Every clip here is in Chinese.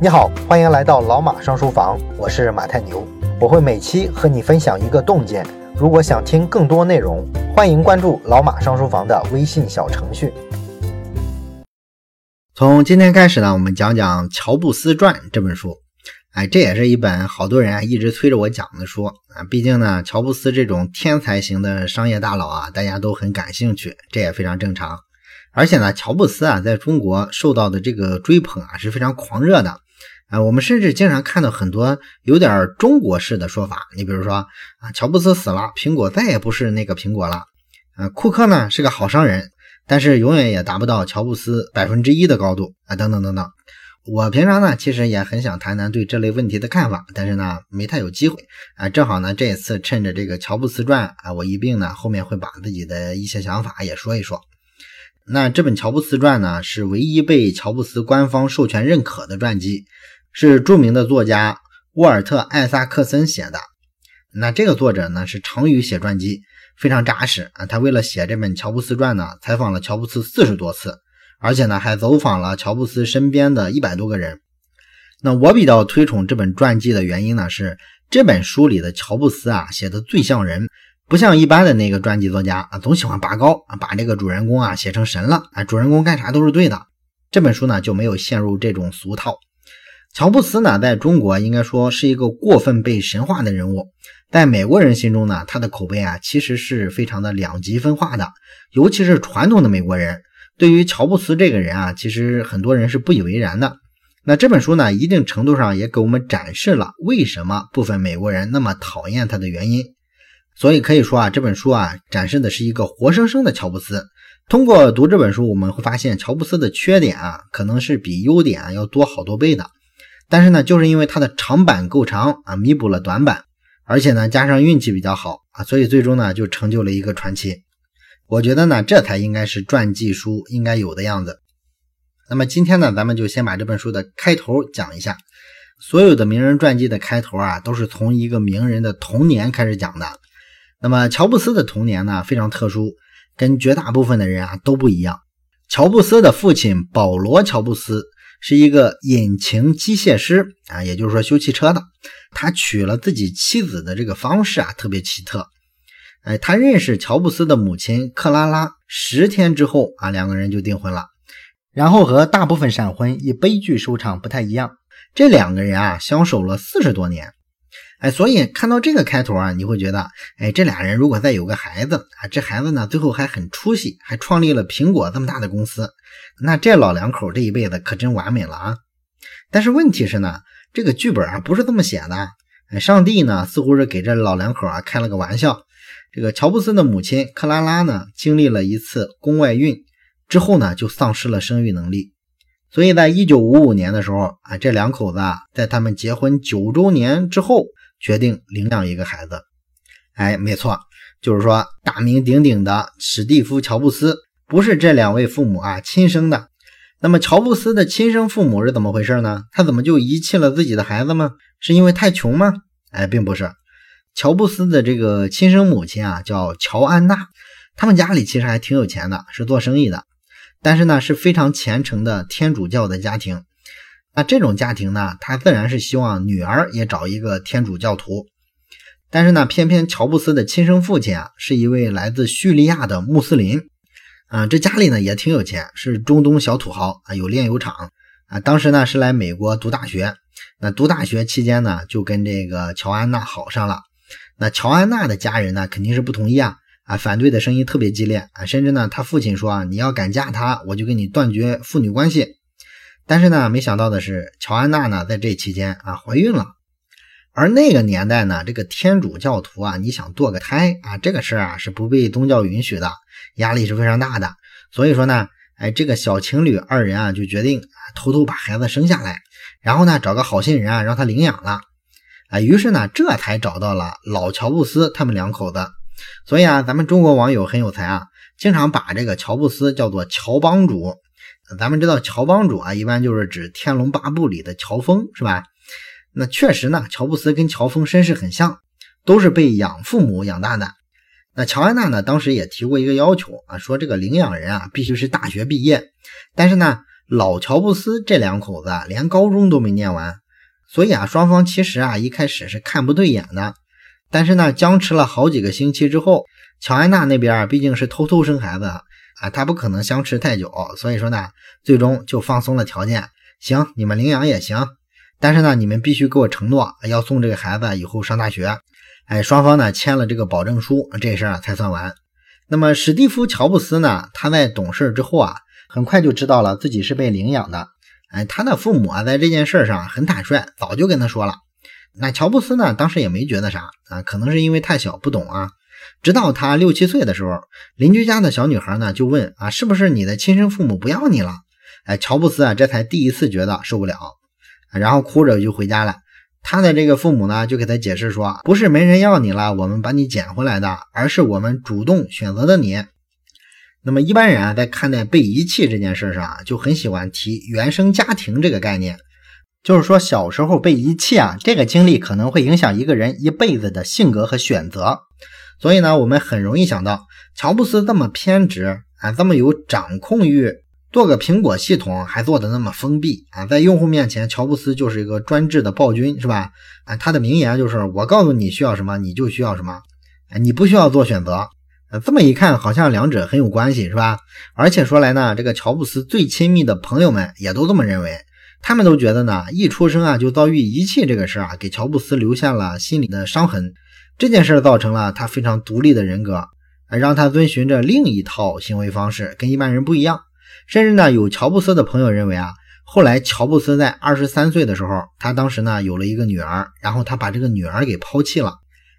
你好，欢迎来到老马上书房，我是马太牛，我会每期和你分享一个洞见。如果想听更多内容，欢迎关注老马上书房的微信小程序。从今天开始呢，我们讲讲《乔布斯传》这本书。哎，这也是一本好多人啊一直催着我讲的书啊。毕竟呢，乔布斯这种天才型的商业大佬啊，大家都很感兴趣，这也非常正常。而且呢，乔布斯啊，在中国受到的这个追捧啊是非常狂热的。啊，我们甚至经常看到很多有点中国式的说法。你比如说啊，乔布斯死了，苹果再也不是那个苹果了。啊，库克呢是个好商人，但是永远也达不到乔布斯百分之一的高度啊，等等等等。我平常呢其实也很想谈谈对这类问题的看法，但是呢没太有机会啊。正好呢这次趁着这个乔布斯传啊，我一并呢后面会把自己的一些想法也说一说。那这本乔布斯传呢是唯一被乔布斯官方授权认可的传记。是著名的作家沃尔特·艾萨克森写的。那这个作者呢是长于写传记，非常扎实啊。他为了写这本《乔布斯传》呢，采访了乔布斯四十多次，而且呢还走访了乔布斯身边的一百多个人。那我比较推崇这本传记的原因呢，是这本书里的乔布斯啊写的最像人，不像一般的那个传记作家啊，总喜欢拔高啊，把这个主人公啊写成神了啊，主人公干啥都是对的。这本书呢就没有陷入这种俗套。乔布斯呢，在中国应该说是一个过分被神化的人物，在美国人心中呢，他的口碑啊，其实是非常的两极分化的。尤其是传统的美国人，对于乔布斯这个人啊，其实很多人是不以为然的。那这本书呢，一定程度上也给我们展示了为什么部分美国人那么讨厌他的原因。所以可以说啊，这本书啊，展示的是一个活生生的乔布斯。通过读这本书，我们会发现乔布斯的缺点啊，可能是比优点要多好多倍的。但是呢，就是因为它的长板够长啊，弥补了短板，而且呢，加上运气比较好啊，所以最终呢，就成就了一个传奇。我觉得呢，这才应该是传记书应该有的样子。那么今天呢，咱们就先把这本书的开头讲一下。所有的名人传记的开头啊，都是从一个名人的童年开始讲的。那么乔布斯的童年呢，非常特殊，跟绝大部分的人啊都不一样。乔布斯的父亲保罗·乔布斯。是一个引擎机械师啊，也就是说修汽车的。他娶了自己妻子的这个方式啊，特别奇特。哎，他认识乔布斯的母亲克拉拉，十天之后啊，两个人就订婚了。然后和大部分闪婚以悲剧收场不太一样，这两个人啊，相守了四十多年。哎，所以看到这个开头啊，你会觉得，哎，这俩人如果再有个孩子啊，这孩子呢，最后还很出息，还创立了苹果这么大的公司，那这老两口这一辈子可真完美了啊！但是问题是呢，这个剧本啊不是这么写的。哎，上帝呢似乎是给这老两口啊开了个玩笑。这个乔布斯的母亲克拉拉呢，经历了一次宫外孕之后呢，就丧失了生育能力。所以在一九五五年的时候啊，这两口子啊，在他们结婚九周年之后。决定领养一个孩子，哎，没错，就是说大名鼎鼎的史蒂夫·乔布斯不是这两位父母啊亲生的。那么乔布斯的亲生父母是怎么回事呢？他怎么就遗弃了自己的孩子吗？是因为太穷吗？哎，并不是。乔布斯的这个亲生母亲啊叫乔安娜，他们家里其实还挺有钱的，是做生意的，但是呢是非常虔诚的天主教的家庭。那这种家庭呢，他自然是希望女儿也找一个天主教徒，但是呢，偏偏乔布斯的亲生父亲啊，是一位来自叙利亚的穆斯林，啊，这家里呢也挺有钱，是中东小土豪啊，有炼油厂。啊，当时呢是来美国读大学，那读大学期间呢，就跟这个乔安娜好上了，那乔安娜的家人呢肯定是不同意啊，啊，反对的声音特别激烈。啊，甚至呢，他父亲说啊，你要敢嫁他，我就跟你断绝父女关系。但是呢，没想到的是，乔安娜呢在这期间啊怀孕了，而那个年代呢，这个天主教徒啊，你想堕个胎啊，这个事儿啊是不被宗教允许的，压力是非常大的。所以说呢，哎，这个小情侣二人啊就决定偷偷把孩子生下来，然后呢找个好心人啊让他领养了，啊，于是呢这才找到了老乔布斯他们两口子。所以啊，咱们中国网友很有才啊，经常把这个乔布斯叫做乔帮主。咱们知道乔帮主啊，一般就是指《天龙八部》里的乔峰，是吧？那确实呢，乔布斯跟乔峰身世很像，都是被养父母养大的。那乔安娜呢，当时也提过一个要求啊，说这个领养人啊必须是大学毕业，但是呢，老乔布斯这两口子连高中都没念完，所以啊，双方其实啊一开始是看不对眼的。但是呢，僵持了好几个星期之后，乔安娜那边啊毕竟是偷偷生孩子，啊，他不可能相持太久，所以说呢，最终就放松了条件。行，你们领养也行，但是呢，你们必须给我承诺要送这个孩子以后上大学。哎，双方呢签了这个保证书，这事儿才算完。那么史蒂夫·乔布斯呢，他在懂事之后啊。很快就知道了自己是被领养的，哎，他的父母啊，在这件事上很坦率，早就跟他说了。那乔布斯呢，当时也没觉得啥啊，可能是因为太小不懂啊。直到他六七岁的时候，邻居家的小女孩呢就问啊，是不是你的亲生父母不要你了？哎，乔布斯啊，这才第一次觉得受不了，然后哭着就回家了。他的这个父母呢，就给他解释说，不是没人要你了，我们把你捡回来的，而是我们主动选择的你。那么一般人啊，在看待被遗弃这件事上啊，就很喜欢提原生家庭这个概念，就是说小时候被遗弃啊，这个经历可能会影响一个人一辈子的性格和选择。所以呢，我们很容易想到，乔布斯这么偏执啊，这么有掌控欲，做个苹果系统还做的那么封闭啊，在用户面前，乔布斯就是一个专制的暴君，是吧？啊，他的名言就是我告诉你需要什么，你就需要什么，啊，你不需要做选择。呃，这么一看，好像两者很有关系，是吧？而且说来呢，这个乔布斯最亲密的朋友们也都这么认为，他们都觉得呢，一出生啊就遭遇遗弃这个事儿啊，给乔布斯留下了心理的伤痕。这件事造成了他非常独立的人格，让他遵循着另一套行为方式，跟一般人不一样。甚至呢，有乔布斯的朋友认为啊，后来乔布斯在二十三岁的时候，他当时呢有了一个女儿，然后他把这个女儿给抛弃了。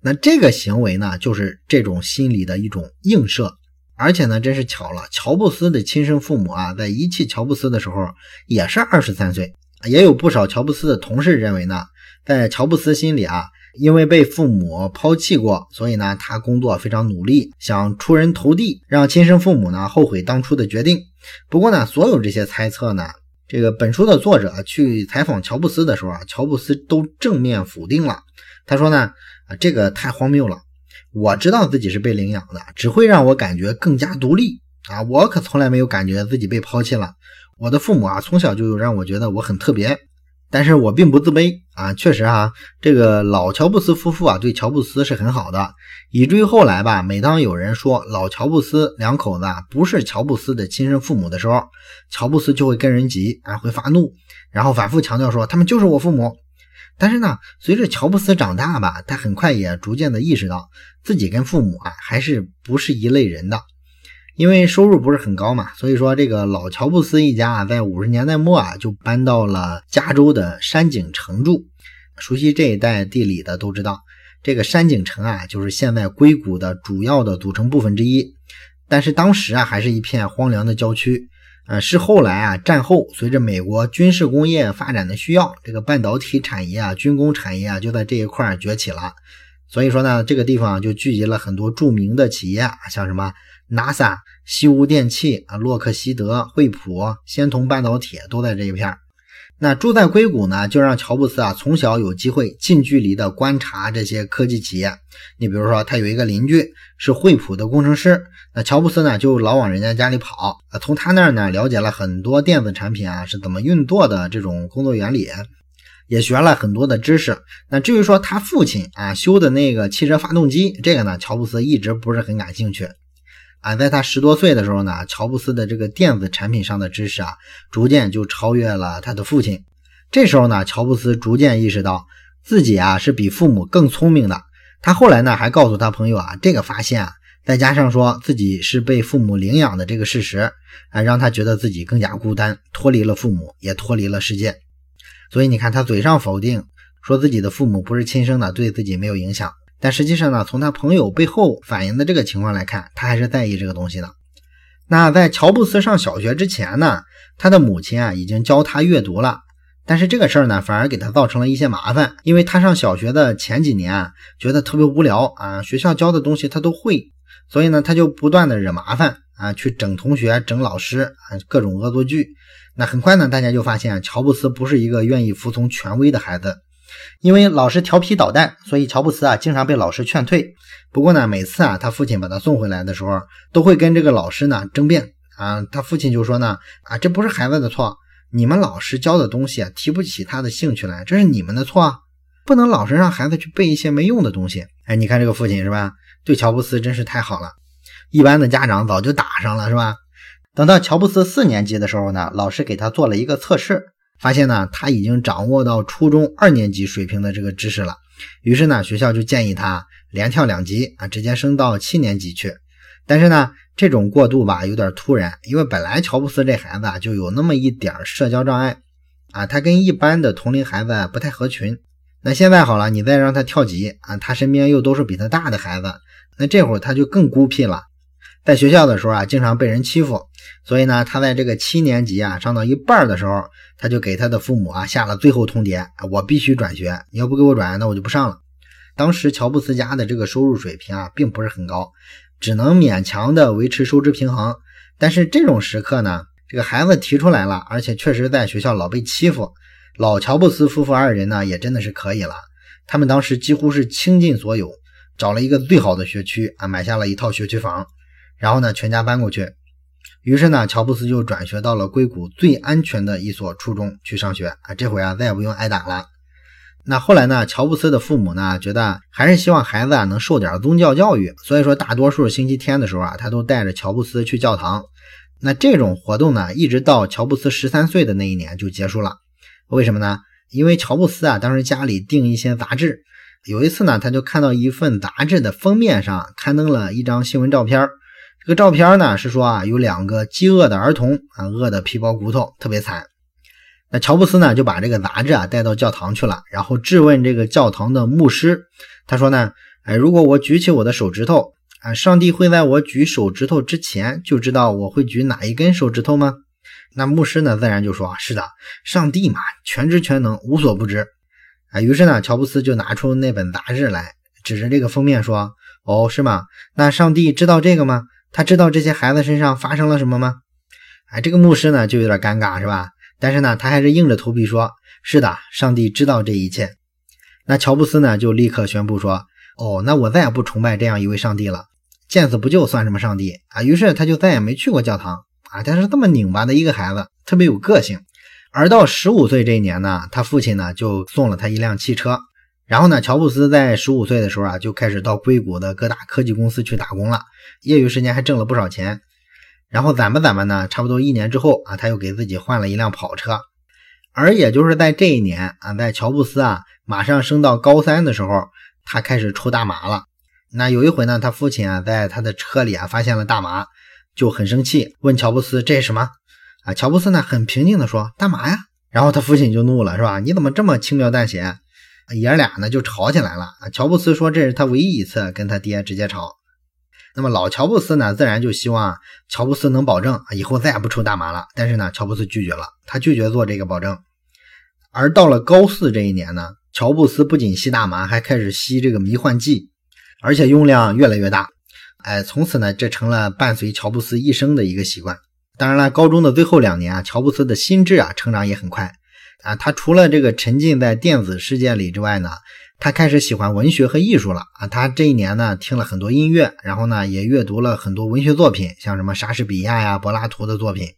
那这个行为呢，就是这种心理的一种映射，而且呢，真是巧了，乔布斯的亲生父母啊，在遗弃乔布斯的时候也是二十三岁，也有不少乔布斯的同事认为呢，在乔布斯心里啊，因为被父母抛弃过，所以呢，他工作非常努力，想出人头地，让亲生父母呢后悔当初的决定。不过呢，所有这些猜测呢，这个本书的作者去采访乔布斯的时候啊，乔布斯都正面否定了，他说呢。啊这个太荒谬了！我知道自己是被领养的，只会让我感觉更加独立啊！我可从来没有感觉自己被抛弃了。我的父母啊，从小就让我觉得我很特别，但是我并不自卑啊！确实哈，这个老乔布斯夫妇啊，对乔布斯是很好的，以至于后来吧，每当有人说老乔布斯两口子啊不是乔布斯的亲生父母的时候，乔布斯就会跟人急啊，会发怒，然后反复强调说他们就是我父母。但是呢，随着乔布斯长大吧，他很快也逐渐的意识到自己跟父母啊还是不是一类人的，因为收入不是很高嘛，所以说这个老乔布斯一家啊，在五十年代末啊就搬到了加州的山景城住。熟悉这一带地理的都知道，这个山景城啊就是现在硅谷的主要的组成部分之一，但是当时啊还是一片荒凉的郊区。呃，是后来啊，战后随着美国军事工业发展的需要，这个半导体产业啊、军工产业啊，就在这一块崛起了。所以说呢，这个地方就聚集了很多著名的企业，像什么 NASA、西屋电器啊、洛克希德、惠普、仙童半导体都在这一片。那住在硅谷呢，就让乔布斯啊从小有机会近距离的观察这些科技企业。你比如说，他有一个邻居是惠普的工程师，那乔布斯呢就老往人家家里跑啊，从他那儿呢了解了很多电子产品啊是怎么运作的这种工作原理，也学了很多的知识。那至于说他父亲啊修的那个汽车发动机，这个呢乔布斯一直不是很感兴趣。啊，在他十多岁的时候呢，乔布斯的这个电子产品上的知识啊，逐渐就超越了他的父亲。这时候呢，乔布斯逐渐意识到自己啊是比父母更聪明的。他后来呢，还告诉他朋友啊，这个发现啊，再加上说自己是被父母领养的这个事实啊，让他觉得自己更加孤单，脱离了父母，也脱离了世界。所以你看，他嘴上否定说自己的父母不是亲生的，对自己没有影响。但实际上呢，从他朋友背后反映的这个情况来看，他还是在意这个东西的。那在乔布斯上小学之前呢，他的母亲啊已经教他阅读了。但是这个事儿呢，反而给他造成了一些麻烦，因为他上小学的前几年啊，觉得特别无聊啊，学校教的东西他都会，所以呢，他就不断的惹麻烦啊，去整同学、整老师啊，各种恶作剧。那很快呢，大家就发现乔布斯不是一个愿意服从权威的孩子。因为老是调皮捣蛋，所以乔布斯啊经常被老师劝退。不过呢，每次啊他父亲把他送回来的时候，都会跟这个老师呢争辩啊，他父亲就说呢，啊，这不是孩子的错，你们老师教的东西啊，提不起他的兴趣来，这是你们的错，不能老是让孩子去背一些没用的东西。哎，你看这个父亲是吧？对乔布斯真是太好了，一般的家长早就打上了是吧？等到乔布斯四年级的时候呢，老师给他做了一个测试，发现呢他已经掌握到初中二年级水平的这个知识了，于是呢学校就建议他连跳两级啊，直接升到七年级去。但是呢，这种过渡吧有点突然，因为本来乔布斯这孩子啊就有那么一点社交障碍啊，他跟一般的同龄孩子不太合群。那现在好了，你再让他跳级啊，他身边又都是比他大的孩子，那这会儿他就更孤僻了。在学校的时候啊，经常被人欺负，所以呢，他在这个七年级啊上到一半的时候，他就给他的父母啊下了最后通牒：我必须转学，你要不给我转，那我就不上了。当时乔布斯家的这个收入水平啊，并不是很高。只能勉强的维持收支平衡，但是这种时刻呢，这个孩子提出来了，而且确实在学校老被欺负，老乔布斯夫妇二人呢也真的是可以了，他们当时几乎是倾尽所有，找了一个最好的学区啊，买下了一套学区房，然后呢全家搬过去，于是呢乔布斯就转学到了硅谷最安全的一所初中去上学啊，这回啊再也不用挨打了。那后来呢？乔布斯的父母呢，觉得还是希望孩子啊能受点宗教教育，所以说大多数星期天的时候啊，他都带着乔布斯去教堂。那这种活动呢，一直到乔布斯十三岁的那一年就结束了。为什么呢？因为乔布斯啊，当时家里订一些杂志，有一次呢，他就看到一份杂志的封面上刊登了一张新闻照片。这个照片呢是说啊，有两个饥饿的儿童啊，饿得皮包骨头，特别惨。那乔布斯呢，就把这个杂志啊带到教堂去了，然后质问这个教堂的牧师。他说呢，哎，如果我举起我的手指头啊，上帝会在我举手指头之前就知道我会举哪一根手指头吗？那牧师呢，自然就说，是的，上帝嘛，全知全能，无所不知。啊，于是呢，乔布斯就拿出那本杂志来，指着这个封面说，哦，是吗？那上帝知道这个吗？他知道这些孩子身上发生了什么吗？哎，这个牧师呢，就有点尴尬，是吧？但是呢，他还是硬着头皮说：“是的，上帝知道这一切。”那乔布斯呢，就立刻宣布说：“哦，那我再也不崇拜这样一位上帝了，见死不救算什么上帝啊？”于是他就再也没去过教堂啊。他是这么拧巴的一个孩子，特别有个性。而到十五岁这一年呢，他父亲呢就送了他一辆汽车。然后呢，乔布斯在十五岁的时候啊，就开始到硅谷的各大科技公司去打工了，业余时间还挣了不少钱。然后攒吧攒吧呢，差不多一年之后啊，他又给自己换了一辆跑车。而也就是在这一年啊，在乔布斯啊马上升到高三的时候，他开始抽大麻了。那有一回呢，他父亲啊在他的车里啊发现了大麻，就很生气，问乔布斯这是什么？啊，乔布斯呢很平静的说大麻呀。然后他父亲就怒了，是吧？你怎么这么轻描淡写？爷俩呢就吵起来了。乔布斯说这是他唯一一次跟他爹直接吵。那么老乔布斯呢，自然就希望乔布斯能保证以后再也不抽大麻了。但是呢，乔布斯拒绝了，他拒绝做这个保证。而到了高四这一年呢，乔布斯不仅吸大麻，还开始吸这个迷幻剂，而且用量越来越大。哎，从此呢，这成了伴随乔布斯一生的一个习惯。当然了，高中的最后两年啊，乔布斯的心智啊成长也很快啊。他除了这个沉浸在电子世界里之外呢。他开始喜欢文学和艺术了啊！他这一年呢，听了很多音乐，然后呢，也阅读了很多文学作品，像什么莎士比亚呀、柏拉图的作品。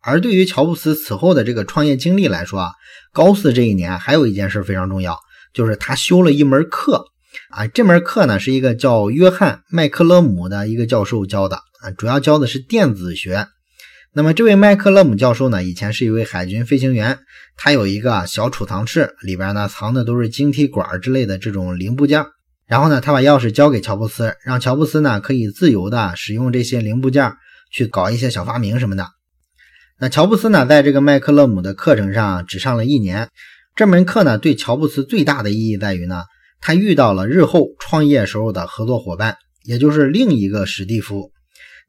而对于乔布斯此后的这个创业经历来说啊，高四这一年还有一件事非常重要，就是他修了一门课啊。这门课呢，是一个叫约翰麦克勒姆的一个教授教的啊，主要教的是电子学。那么这位麦克勒姆教授呢，以前是一位海军飞行员，他有一个小储藏室，里边呢藏的都是晶体管之类的这种零部件。然后呢，他把钥匙交给乔布斯，让乔布斯呢可以自由的使用这些零部件去搞一些小发明什么的。那乔布斯呢，在这个麦克勒姆的课程上只上了一年。这门课呢，对乔布斯最大的意义在于呢，他遇到了日后创业时候的合作伙伴，也就是另一个史蒂夫。